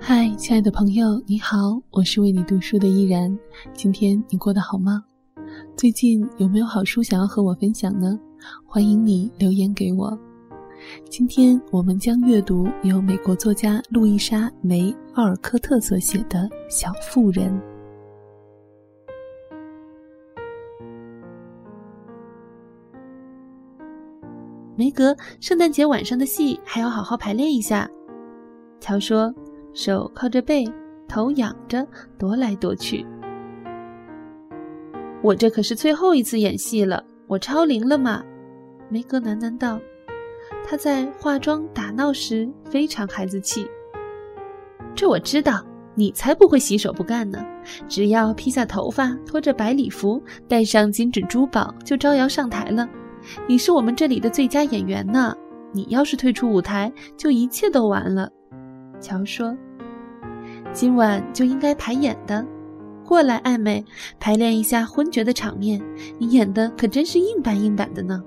嗨，亲爱的朋友，你好，我是为你读书的依然。今天你过得好吗？最近有没有好书想要和我分享呢？欢迎你留言给我。今天我们将阅读由美国作家路易莎·梅·奥尔科特所写的《小妇人》。梅格，圣诞节晚上的戏还要好好排练一下。乔说，手靠着背，头仰着，踱来踱去。我这可是最后一次演戏了，我超龄了嘛？梅格喃喃道。她在化妆打闹时非常孩子气。这我知道，你才不会洗手不干呢。只要披下头发，拖着白礼服，戴上金指珠宝，就招摇上台了。你是我们这里的最佳演员呢，你要是退出舞台，就一切都完了。乔说：“今晚就应该排演的，过来，艾美，排练一下昏厥的场面。你演的可真是硬板硬板的呢。”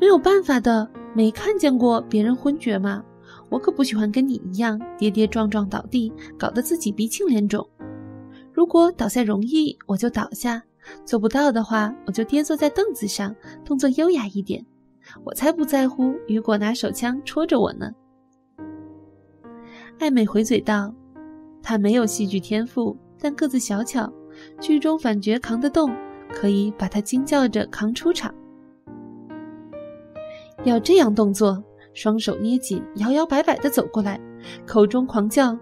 没有办法的，没看见过别人昏厥吗？我可不喜欢跟你一样跌跌撞撞倒地，搞得自己鼻青脸肿。如果倒下容易，我就倒下。做不到的话，我就跌坐在凳子上，动作优雅一点。我才不在乎雨果拿手枪戳着我呢。艾美回嘴道：“她没有戏剧天赋，但个子小巧，剧中反角扛得动，可以把她惊叫着扛出场。要这样动作，双手捏紧，摇摇摆摆地走过来，口中狂叫：‘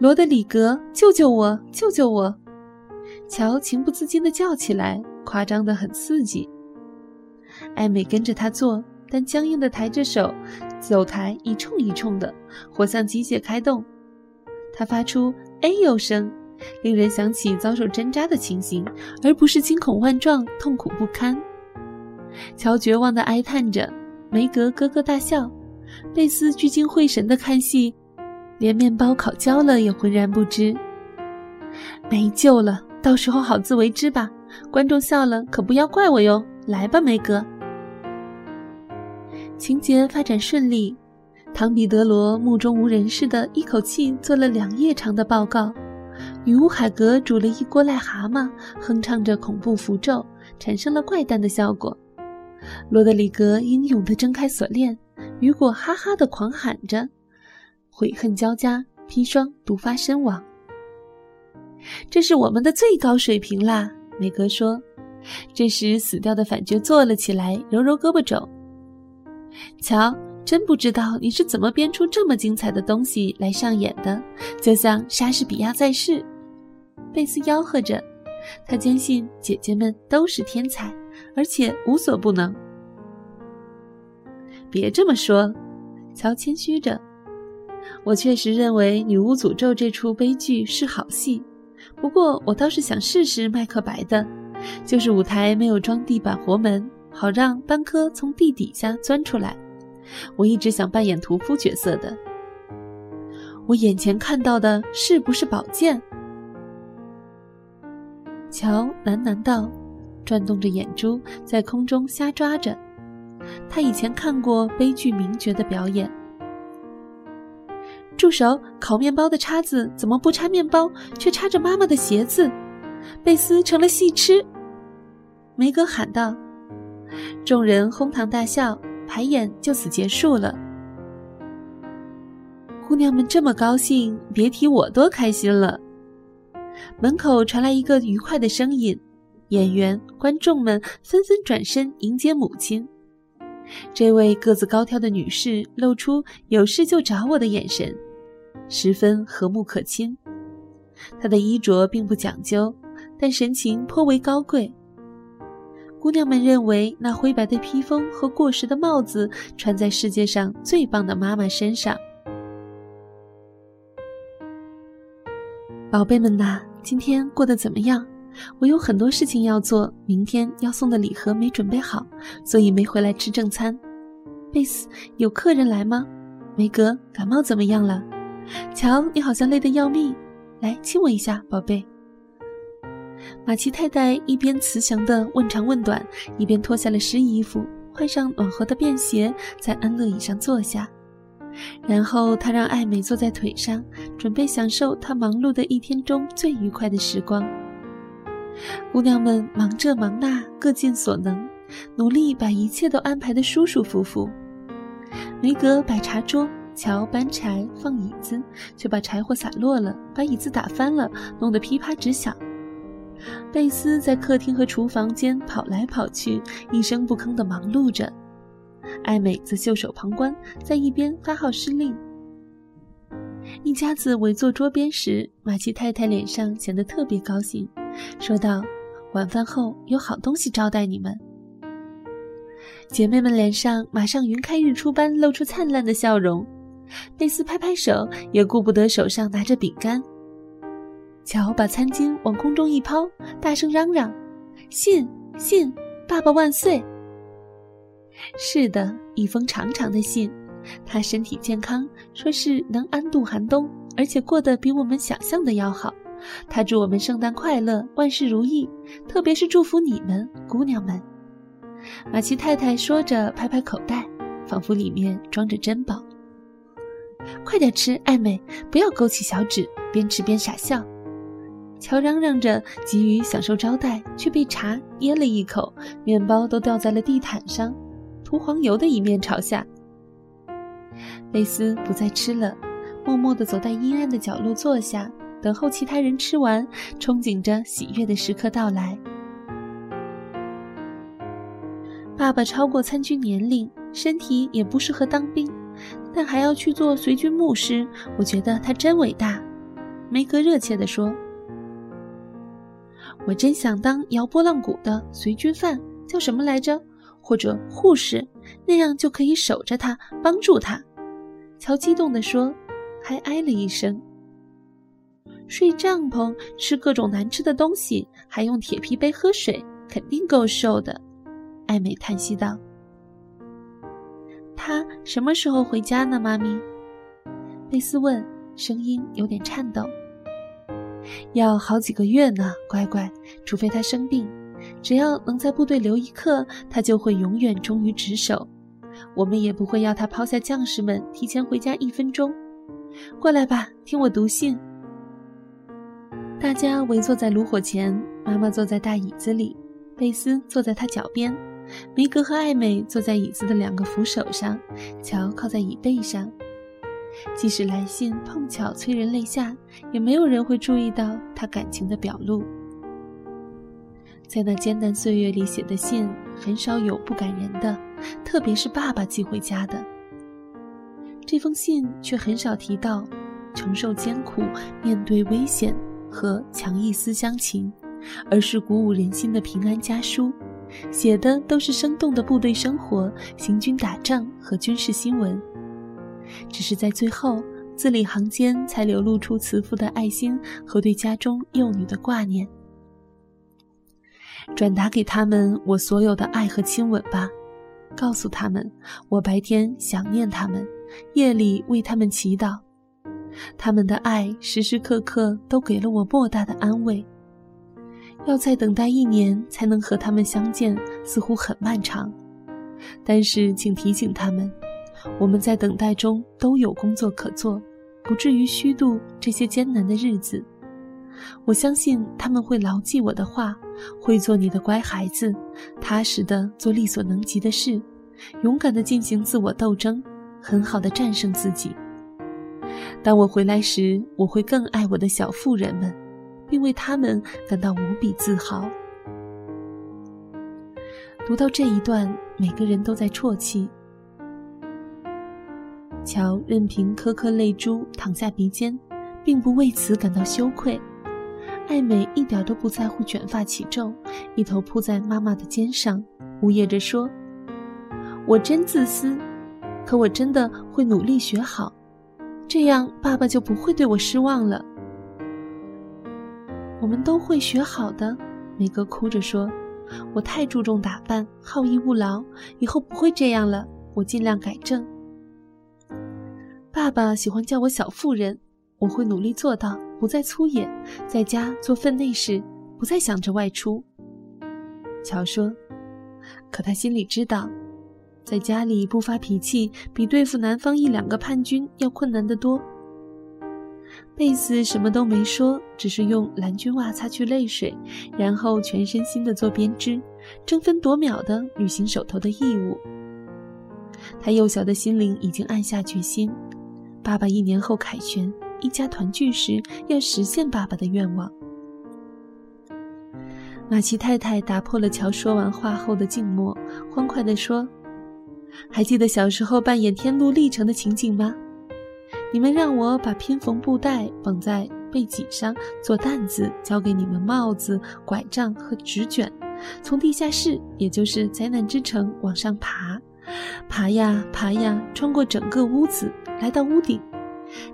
罗德里格，救救我，救救我！’”乔情不自禁地叫起来，夸张得很刺激。艾美跟着他做，但僵硬地抬着手，走台一冲一冲的，活像机械开动。它发出“哎呦”声，令人想起遭受针扎的情形，而不是惊恐万状、痛苦不堪。乔绝望地哀叹着，梅格咯咯大笑，贝斯聚精会神地看戏，连面包烤焦了也浑然不知。没救了。到时候好自为之吧，观众笑了可不要怪我哟。来吧，梅格。情节发展顺利，唐彼得罗目中无人似的，一口气做了两页长的报告。女巫海格煮了一锅癞蛤蟆，哼唱着恐怖符咒，产生了怪诞的效果。罗德里格英勇地挣开锁链，雨果哈哈地狂喊着，悔恨交加，砒霜毒发身亡。这是我们的最高水平啦，梅格说。这时，死掉的反角坐了起来，揉揉胳膊肘。瞧，真不知道你是怎么编出这么精彩的东西来上演的，就像莎士比亚在世。贝斯吆喝着，他坚信姐姐们都是天才，而且无所不能。别这么说，乔谦虚着。我确实认为《女巫诅咒》这出悲剧是好戏。不过，我倒是想试试麦克白的，就是舞台没有装地板活门，好让班科从地底下钻出来。我一直想扮演屠夫角色的。我眼前看到的是不是宝剑？乔喃喃道，转动着眼珠，在空中瞎抓着。他以前看过悲剧名角的表演。住手！烤面包的叉子怎么不插面包，却插着妈妈的鞋子？贝斯成了戏痴！梅格喊道。众人哄堂大笑，排演就此结束了。姑娘们这么高兴，别提我多开心了。门口传来一个愉快的声音，演员、观众们纷纷转身迎接母亲。这位个子高挑的女士露出“有事就找我的”眼神。十分和睦可亲，她的衣着并不讲究，但神情颇为高贵。姑娘们认为那灰白的披风和过时的帽子穿在世界上最棒的妈妈身上。宝贝们呐，今天过得怎么样？我有很多事情要做，明天要送的礼盒没准备好，所以没回来吃正餐。贝斯，有客人来吗？梅格，感冒怎么样了？瞧，你好像累得要命，来亲我一下，宝贝。马奇太太一边慈祥地问长问短，一边脱下了湿衣服，换上暖和的便鞋，在安乐椅上坐下。然后他让艾美坐在腿上，准备享受他忙碌的一天中最愉快的时光。姑娘们忙这忙那，各尽所能，努力把一切都安排得舒舒服服。梅格摆茶桌，乔搬柴放椅子，却把柴火洒落了，把椅子打翻了，弄得噼啪直响。贝斯在客厅和厨房间跑来跑去，一声不吭地忙碌着。艾美则袖手旁观，在一边发号施令。一家子围坐桌边时，马奇太太脸上显得特别高兴，说道：“晚饭后有好东西招待你们。”姐妹们脸上马上云开日出般露出灿烂的笑容。贝斯拍拍手，也顾不得手上拿着饼干。乔把餐巾往空中一抛，大声嚷嚷：“信，信，爸爸万岁！”是的，一封长长的信。他身体健康，说是能安度寒冬，而且过得比我们想象的要好。他祝我们圣诞快乐，万事如意，特别是祝福你们，姑娘们。马奇太太说着，拍拍口袋，仿佛里面装着珍宝。快点吃，艾美，不要勾起小指，边吃边傻笑。乔嚷嚷着，急于享受招待，却被茶噎了一口，面包都掉在了地毯上。涂黄油的一面朝下，贝斯不再吃了，默默地走在阴暗的角落坐下，等候其他人吃完，憧憬着喜悦的时刻到来。爸爸超过参军年龄，身体也不适合当兵，但还要去做随军牧师，我觉得他真伟大。梅格热切地说：“我真想当摇波浪鼓的随军犯，叫什么来着？”或者护士，那样就可以守着他，帮助他。乔激动地说，还哎了一声。睡帐篷，吃各种难吃的东西，还用铁皮杯喝水，肯定够受的。艾美叹息道。他什么时候回家呢，妈咪？贝斯问，声音有点颤抖。要好几个月呢，乖乖，除非他生病。只要能在部队留一刻，他就会永远忠于职守。我们也不会要他抛下将士们，提前回家一分钟。过来吧，听我读信。大家围坐在炉火前，妈妈坐在大椅子里，贝斯坐在他脚边，梅格和艾美坐在椅子的两个扶手上，乔靠在椅背上。即使来信碰巧催人泪下，也没有人会注意到他感情的表露。在那艰难岁月里写的信，很少有不感人的，特别是爸爸寄回家的。这封信却很少提到承受艰苦、面对危险和强义思乡情，而是鼓舞人心的平安家书，写的都是生动的部队生活、行军打仗和军事新闻。只是在最后字里行间才流露出慈父的爱心和对家中幼女的挂念。转达给他们我所有的爱和亲吻吧，告诉他们我白天想念他们，夜里为他们祈祷，他们的爱时时刻刻都给了我莫大的安慰。要再等待一年才能和他们相见，似乎很漫长，但是请提醒他们，我们在等待中都有工作可做，不至于虚度这些艰难的日子。我相信他们会牢记我的话，会做你的乖孩子，踏实的做力所能及的事，勇敢的进行自我斗争，很好的战胜自己。当我回来时，我会更爱我的小妇人们，并为他们感到无比自豪。读到这一段，每个人都在啜泣。乔任凭颗颗泪珠淌下鼻尖，并不为此感到羞愧。艾美一点都不在乎卷发起皱，一头扑在妈妈的肩上，呜咽着说：“我真自私，可我真的会努力学好，这样爸爸就不会对我失望了。”我们都会学好的，梅格哭着说：“我太注重打扮，好逸恶劳，以后不会这样了，我尽量改正。”爸爸喜欢叫我小妇人，我会努力做到。不再粗野，在家做分内事，不再想着外出。乔说：“可他心里知道，在家里不发脾气，比对付南方一两个叛军要困难得多。贝斯什么都没说，只是用蓝军袜擦去泪水，然后全身心的做编织，争分夺秒的履行手头的义务。他幼小的心灵已经暗下决心：爸爸一年后凯旋，一家团聚时要实现爸爸的愿望。马奇太太打破了乔说完话后的静默，欢快地说：“还记得小时候扮演天路历程的情景吗？你们让我把拼缝布袋绑在背脊上做担子，交给你们帽子、拐杖和纸卷，从地下室，也就是灾难之城往上爬，爬呀爬呀，穿过整个屋子，来到屋顶。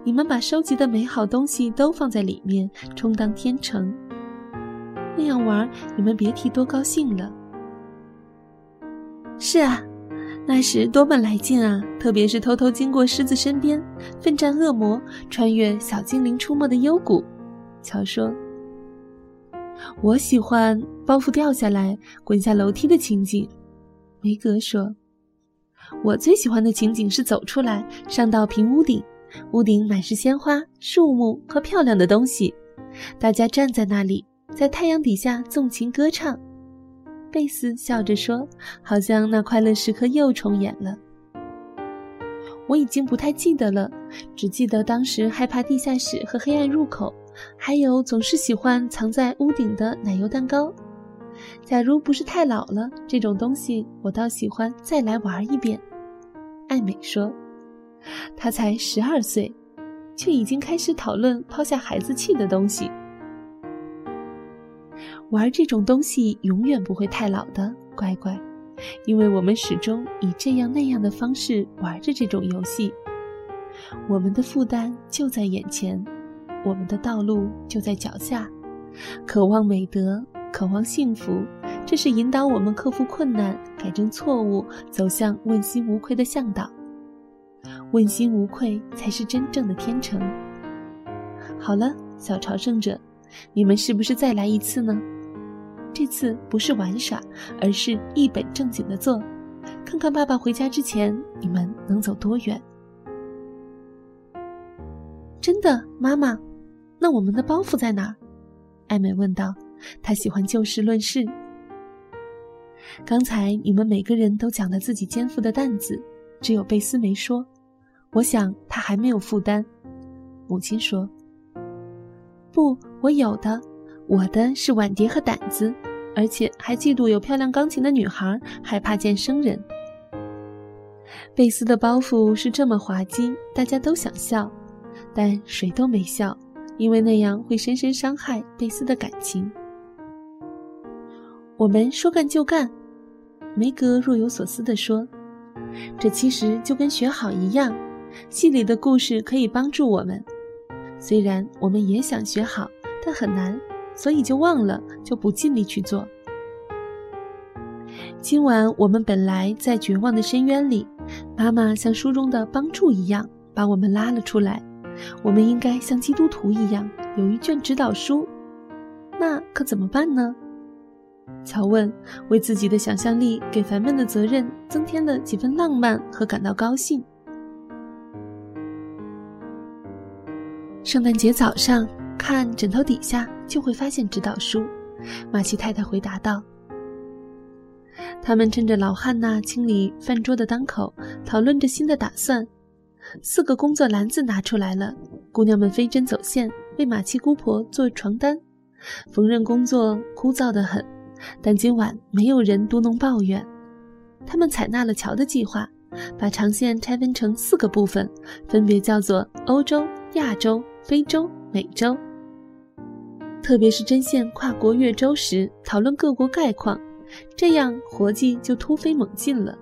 你们把收集的美好东西都放在里面，充当天成。”那样玩，你们别提多高兴了。是啊，那时多么来劲啊！特别是偷偷经过狮子身边，奋战恶魔，穿越小精灵出没的幽谷。乔说：“我喜欢包袱掉下来，滚下楼梯的情景。”梅格说：“我最喜欢的情景是走出来，上到平屋顶，屋顶满是鲜花、树木和漂亮的东西，大家站在那里。”在太阳底下纵情歌唱，贝斯笑着说：“好像那快乐时刻又重演了。”我已经不太记得了，只记得当时害怕地下室和黑暗入口，还有总是喜欢藏在屋顶的奶油蛋糕。假如不是太老了，这种东西我倒喜欢再来玩一遍。”艾美说：“她才十二岁，却已经开始讨论抛下孩子气的东西。”玩这种东西永远不会太老的，乖乖，因为我们始终以这样那样的方式玩着这种游戏。我们的负担就在眼前，我们的道路就在脚下。渴望美德，渴望幸福，这是引导我们克服困难、改正错误、走向问心无愧的向导。问心无愧才是真正的天成。好了，小朝圣者，你们是不是再来一次呢？这次不是玩耍，而是一本正经的做，看看爸爸回家之前你们能走多远。真的，妈妈，那我们的包袱在哪儿？艾美问道。他喜欢就事论事。刚才你们每个人都讲了自己肩负的担子，只有贝斯没说。我想他还没有负担。母亲说：“不，我有的。”我的是碗碟和胆子，而且还嫉妒有漂亮钢琴的女孩，害怕见生人。贝斯的包袱是这么滑稽，大家都想笑，但谁都没笑，因为那样会深深伤害贝斯的感情。我们说干就干，梅格若有所思地说：“这其实就跟学好一样，戏里的故事可以帮助我们。虽然我们也想学好，但很难。”所以就忘了，就不尽力去做。今晚我们本来在绝望的深渊里，妈妈像书中的帮助一样把我们拉了出来。我们应该像基督徒一样有一卷指导书，那可怎么办呢？乔问，为自己的想象力给烦闷的责任增添了几分浪漫和感到高兴。圣诞节早上。看枕头底下就会发现指导书，马奇太太回答道。他们趁着老汉娜清理饭桌的当口，讨论着新的打算。四个工作篮子拿出来了，姑娘们飞针走线，为马奇姑婆做床单。缝纫工作枯燥得很，但今晚没有人嘟哝抱怨。他们采纳了乔的计划，把长线拆分成四个部分，分别叫做欧洲、亚洲、非洲、美洲。特别是针线跨国越州时，讨论各国概况，这样活计就突飞猛进了。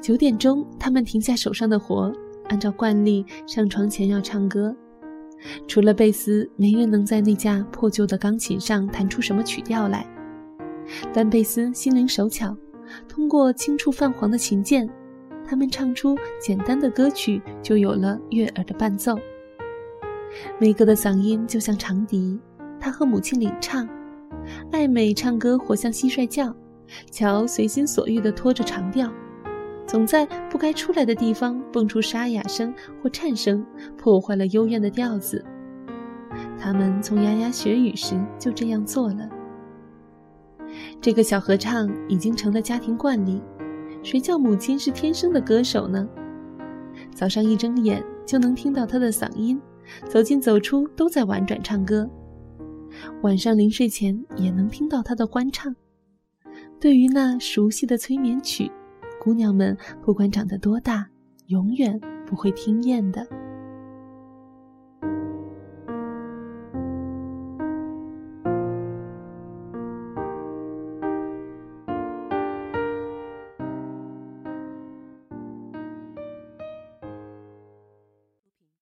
九点钟，他们停下手上的活，按照惯例上床前要唱歌。除了贝斯，没人能在那架破旧的钢琴上弹出什么曲调来。但贝斯心灵手巧，通过轻触泛黄的琴键，他们唱出简单的歌曲，就有了悦耳的伴奏。梅格的嗓音就像长笛，他和母亲领唱。艾美唱歌活像蟋蟀叫，乔随心所欲地拖着长调，总在不该出来的地方蹦出沙哑声或颤声，破坏了幽怨的调子。他们从牙牙学语时就这样做了。这个小合唱已经成了家庭惯例。谁叫母亲是天生的歌手呢？早上一睁眼就能听到她的嗓音，走进走出都在婉转唱歌。晚上临睡前也能听到她的欢唱。对于那熟悉的催眠曲，姑娘们不管长得多大，永远不会听厌的。